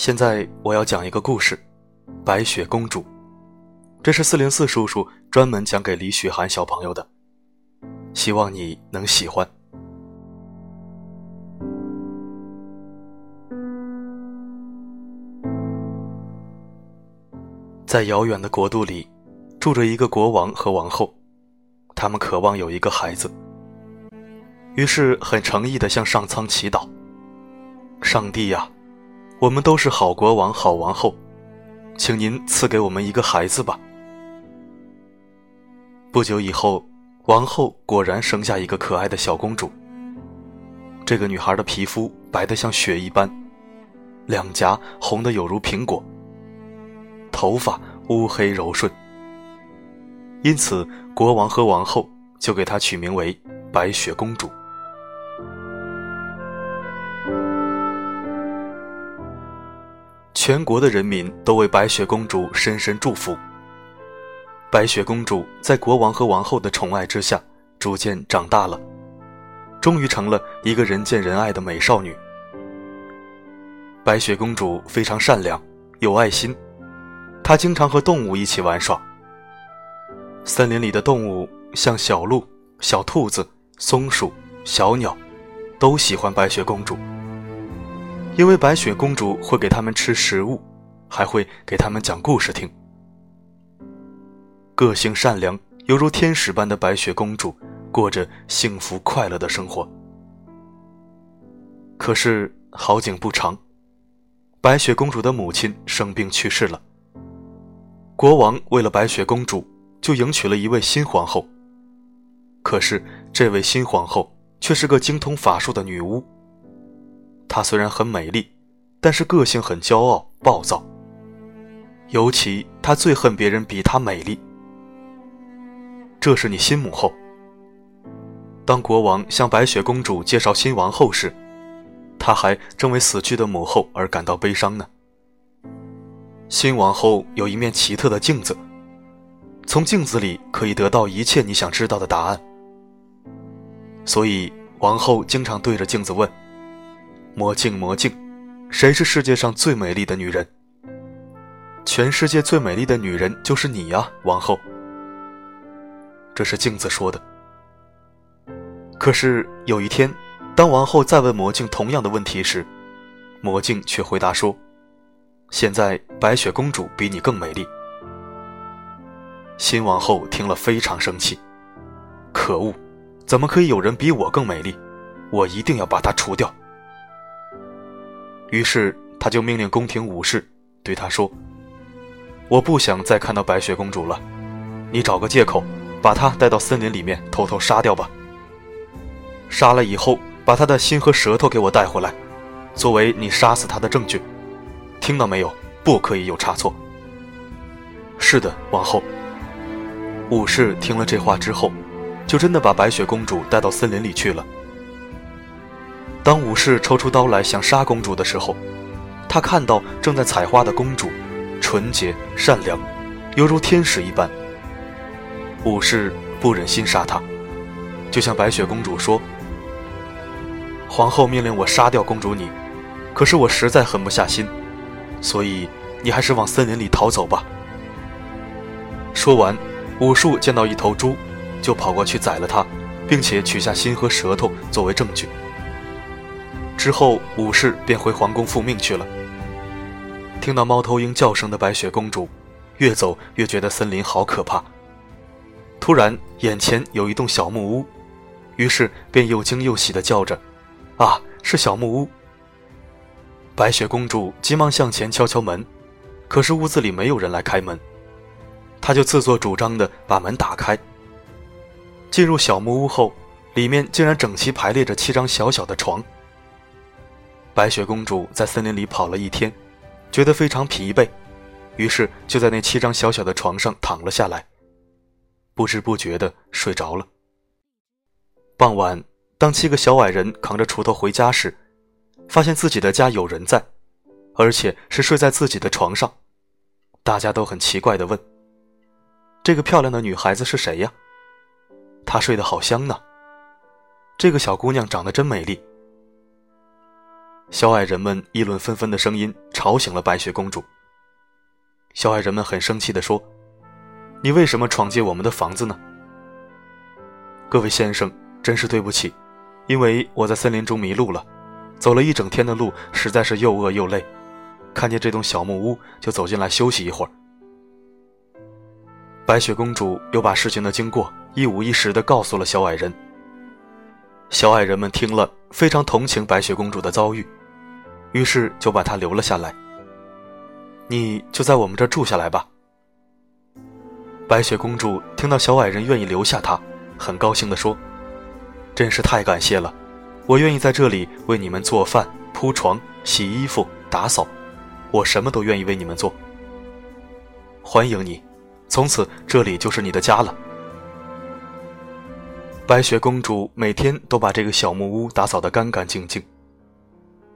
现在我要讲一个故事，《白雪公主》。这是四零四叔叔专门讲给李雪涵小朋友的，希望你能喜欢。在遥远的国度里，住着一个国王和王后，他们渴望有一个孩子，于是很诚意地向上苍祈祷：“上帝呀！”我们都是好国王、好王后，请您赐给我们一个孩子吧。不久以后，王后果然生下一个可爱的小公主。这个女孩的皮肤白得像雪一般，两颊红得有如苹果，头发乌黑柔顺。因此，国王和王后就给她取名为白雪公主。全国的人民都为白雪公主深深祝福。白雪公主在国王和王后的宠爱之下，逐渐长大了，终于成了一个人见人爱的美少女。白雪公主非常善良，有爱心，她经常和动物一起玩耍。森林里的动物，像小鹿、小兔子、松鼠、小鸟，都喜欢白雪公主。因为白雪公主会给他们吃食物，还会给他们讲故事听。个性善良，犹如天使般的白雪公主，过着幸福快乐的生活。可是好景不长，白雪公主的母亲生病去世了。国王为了白雪公主，就迎娶了一位新皇后。可是这位新皇后却是个精通法术的女巫。她虽然很美丽，但是个性很骄傲暴躁。尤其她最恨别人比她美丽。这是你新母后。当国王向白雪公主介绍新王后时，他还正为死去的母后而感到悲伤呢。新王后有一面奇特的镜子，从镜子里可以得到一切你想知道的答案。所以王后经常对着镜子问。魔镜，魔镜，谁是世界上最美丽的女人？全世界最美丽的女人就是你呀，王后。这是镜子说的。可是有一天，当王后再问魔镜同样的问题时，魔镜却回答说：“现在白雪公主比你更美丽。”新王后听了非常生气，可恶，怎么可以有人比我更美丽？我一定要把她除掉。于是，他就命令宫廷武士对他说：“我不想再看到白雪公主了，你找个借口，把她带到森林里面偷偷杀掉吧。杀了以后，把她的心和舌头给我带回来，作为你杀死她的证据。听到没有？不可以有差错。”是的，王后。武士听了这话之后，就真的把白雪公主带到森林里去了。当武士抽出刀来想杀公主的时候，他看到正在采花的公主，纯洁善良，犹如天使一般。武士不忍心杀她，就向白雪公主说：“皇后命令我杀掉公主你，可是我实在狠不下心，所以你还是往森林里逃走吧。”说完，武术见到一头猪，就跑过去宰了它，并且取下心和舌头作为证据。之后，武士便回皇宫复命去了。听到猫头鹰叫声的白雪公主，越走越觉得森林好可怕。突然，眼前有一栋小木屋，于是便又惊又喜地叫着：“啊，是小木屋！”白雪公主急忙向前敲敲门，可是屋子里没有人来开门。她就自作主张地把门打开。进入小木屋后，里面竟然整齐排列着七张小小的床。白雪公主在森林里跑了一天，觉得非常疲惫，于是就在那七张小小的床上躺了下来，不知不觉的睡着了。傍晚，当七个小矮人扛着锄头回家时，发现自己的家有人在，而且是睡在自己的床上，大家都很奇怪的问：“这个漂亮的女孩子是谁呀？她睡得好香呢。这个小姑娘长得真美丽。”小矮人们议论纷纷的声音吵醒了白雪公主。小矮人们很生气地说：“你为什么闯进我们的房子呢？”各位先生，真是对不起，因为我在森林中迷路了，走了一整天的路，实在是又饿又累，看见这栋小木屋就走进来休息一会儿。白雪公主又把事情的经过一五一十地告诉了小矮人。小矮人们听了，非常同情白雪公主的遭遇，于是就把她留了下来。你就在我们这儿住下来吧。白雪公主听到小矮人愿意留下她，很高兴地说：“真是太感谢了，我愿意在这里为你们做饭、铺床、洗衣服、打扫，我什么都愿意为你们做。欢迎你，从此这里就是你的家了。”白雪公主每天都把这个小木屋打扫得干干净净。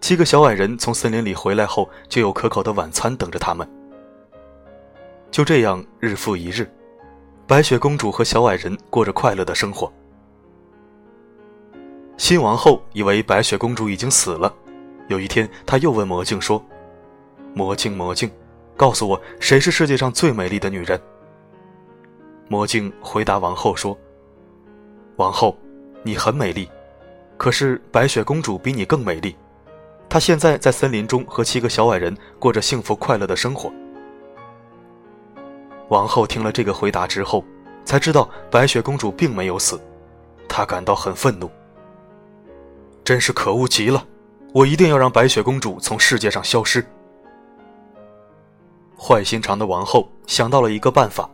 七个小矮人从森林里回来后，就有可口的晚餐等着他们。就这样，日复一日，白雪公主和小矮人过着快乐的生活。新王后以为白雪公主已经死了，有一天，她又问魔镜说：“魔镜，魔镜，告诉我，谁是世界上最美丽的女人？”魔镜回答王后说：“王后，你很美丽，可是白雪公主比你更美丽。”她现在在森林中和七个小矮人过着幸福快乐的生活。王后听了这个回答之后，才知道白雪公主并没有死，她感到很愤怒。真是可恶极了！我一定要让白雪公主从世界上消失。坏心肠的王后想到了一个办法，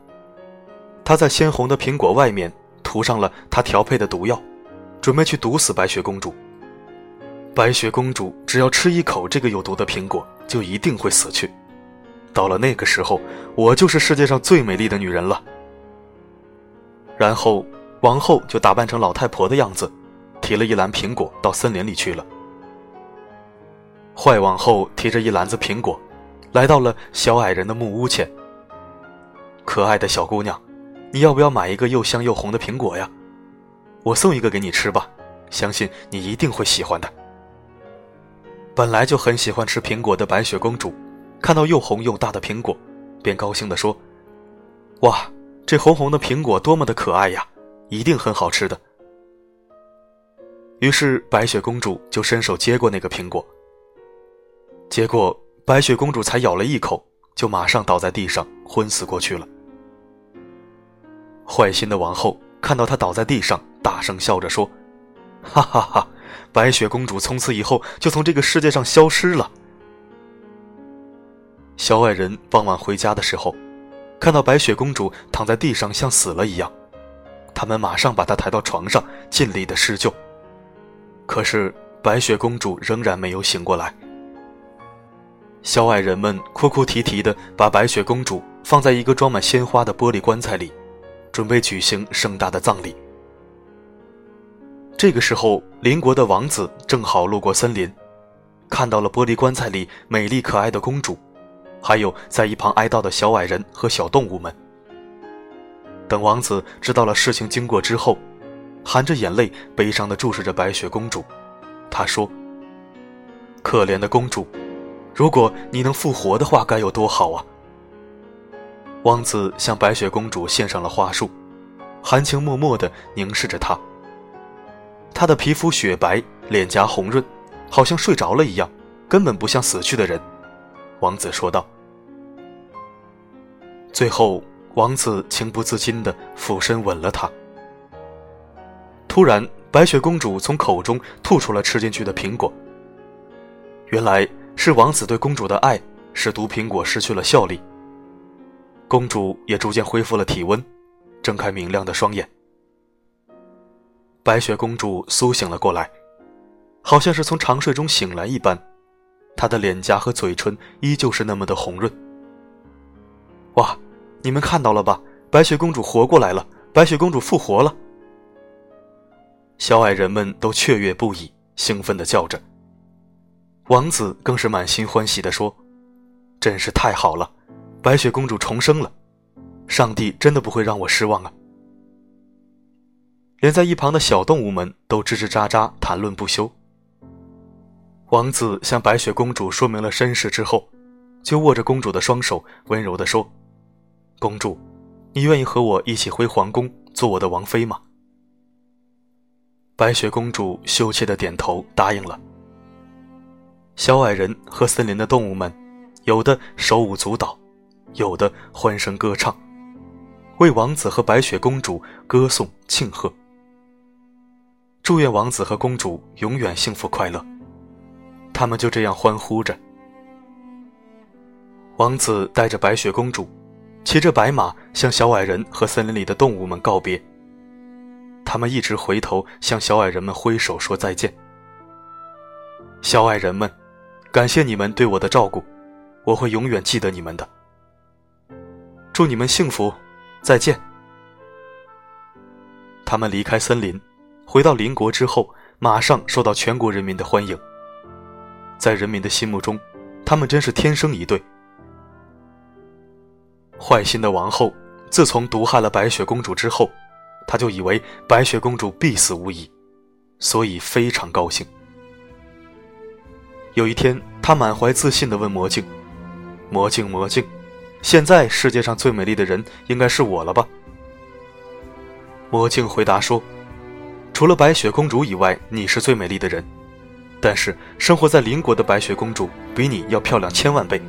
她在鲜红的苹果外面涂上了她调配的毒药，准备去毒死白雪公主。白雪公主只要吃一口这个有毒的苹果，就一定会死去。到了那个时候，我就是世界上最美丽的女人了。然后，王后就打扮成老太婆的样子，提了一篮苹果到森林里去了。坏王后提着一篮子苹果，来到了小矮人的木屋前。可爱的小姑娘，你要不要买一个又香又红的苹果呀？我送一个给你吃吧，相信你一定会喜欢的。本来就很喜欢吃苹果的白雪公主，看到又红又大的苹果，便高兴地说：“哇，这红红的苹果多么的可爱呀，一定很好吃的。”于是白雪公主就伸手接过那个苹果。结果白雪公主才咬了一口，就马上倒在地上昏死过去了。坏心的王后看到她倒在地上，大声笑着说：“哈哈哈！”白雪公主从此以后就从这个世界上消失了。小矮人傍晚回家的时候，看到白雪公主躺在地上像死了一样，他们马上把她抬到床上，尽力的施救。可是白雪公主仍然没有醒过来。小矮人们哭哭啼啼的把白雪公主放在一个装满鲜花的玻璃棺材里，准备举行盛大的葬礼。这个时候，邻国的王子正好路过森林，看到了玻璃棺材里美丽可爱的公主，还有在一旁哀悼的小矮人和小动物们。等王子知道了事情经过之后，含着眼泪，悲伤地注视着白雪公主。他说：“可怜的公主，如果你能复活的话，该有多好啊！”王子向白雪公主献上了花束，含情脉脉地凝视着她。她的皮肤雪白，脸颊红润，好像睡着了一样，根本不像死去的人。王子说道。最后，王子情不自禁地俯身吻了她。突然，白雪公主从口中吐出了吃进去的苹果。原来是王子对公主的爱使毒苹果失去了效力。公主也逐渐恢复了体温，睁开明亮的双眼。白雪公主苏醒了过来，好像是从长睡中醒来一般，她的脸颊和嘴唇依旧是那么的红润。哇，你们看到了吧？白雪公主活过来了！白雪公主复活了！小矮人们都雀跃不已，兴奋地叫着。王子更是满心欢喜地说：“真是太好了，白雪公主重生了！上帝真的不会让我失望啊！”连在一旁的小动物们都吱吱喳喳谈论不休。王子向白雪公主说明了身世之后，就握着公主的双手，温柔地说：“公主，你愿意和我一起回皇宫做我的王妃吗？”白雪公主羞怯的点头答应了。小矮人和森林的动物们，有的手舞足蹈，有的欢声歌唱，为王子和白雪公主歌颂庆贺，祝愿王子和公主永远幸福快乐。他们就这样欢呼着。王子带着白雪公主，骑着白马向小矮人和森林里的动物们告别。他们一直回头向小矮人们挥手说再见。小矮人们。感谢你们对我的照顾，我会永远记得你们的。祝你们幸福，再见。他们离开森林，回到邻国之后，马上受到全国人民的欢迎。在人民的心目中，他们真是天生一对。坏心的王后自从毒害了白雪公主之后，她就以为白雪公主必死无疑，所以非常高兴。有一天，他满怀自信地问魔镜：“魔镜，魔镜，现在世界上最美丽的人应该是我了吧？”魔镜回答说：“除了白雪公主以外，你是最美丽的人。但是生活在邻国的白雪公主比你要漂亮千万倍。”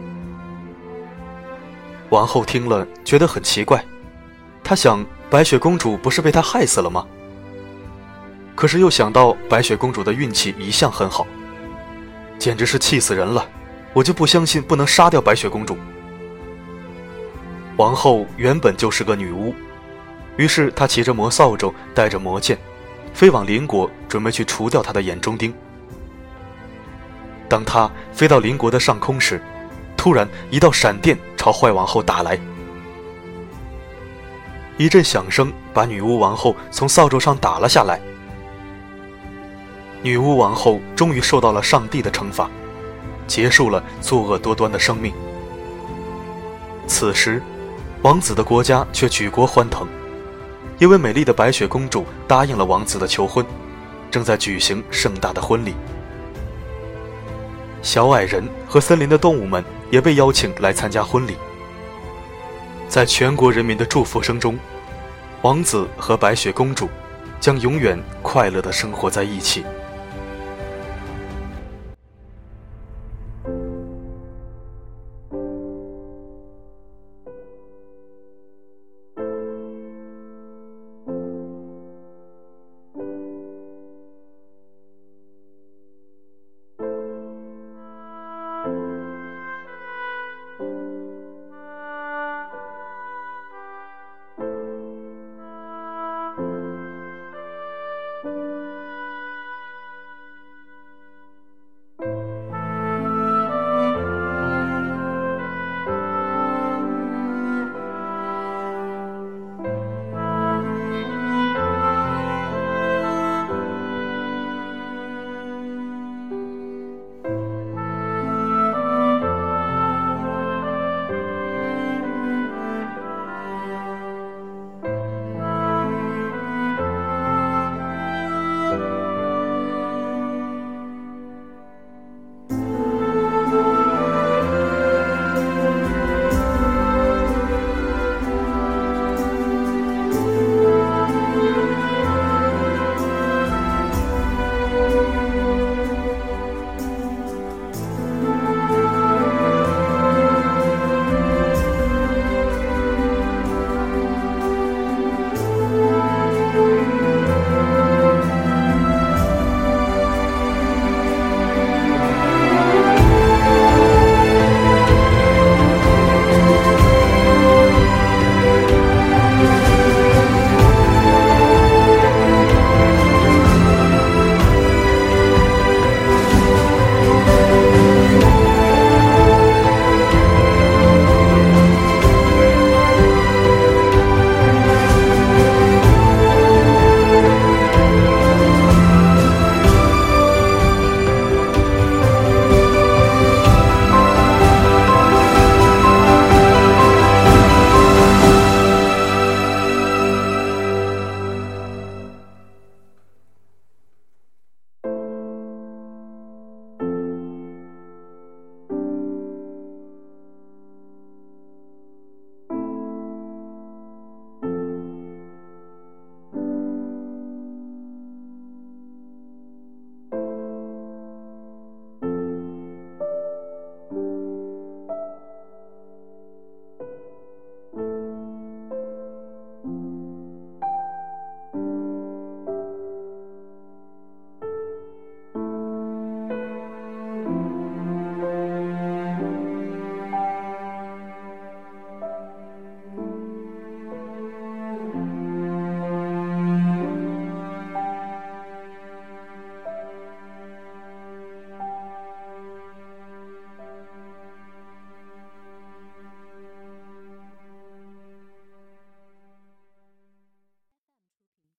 王后听了觉得很奇怪，她想：白雪公主不是被她害死了吗？可是又想到白雪公主的运气一向很好。简直是气死人了！我就不相信不能杀掉白雪公主。王后原本就是个女巫，于是她骑着魔扫帚，带着魔剑，飞往邻国，准备去除掉他的眼中钉。当他飞到邻国的上空时，突然一道闪电朝坏王后打来，一阵响声把女巫王后从扫帚上打了下来。女巫王后终于受到了上帝的惩罚，结束了作恶多端的生命。此时，王子的国家却举国欢腾，因为美丽的白雪公主答应了王子的求婚，正在举行盛大的婚礼。小矮人和森林的动物们也被邀请来参加婚礼。在全国人民的祝福声中，王子和白雪公主将永远快乐地生活在一起。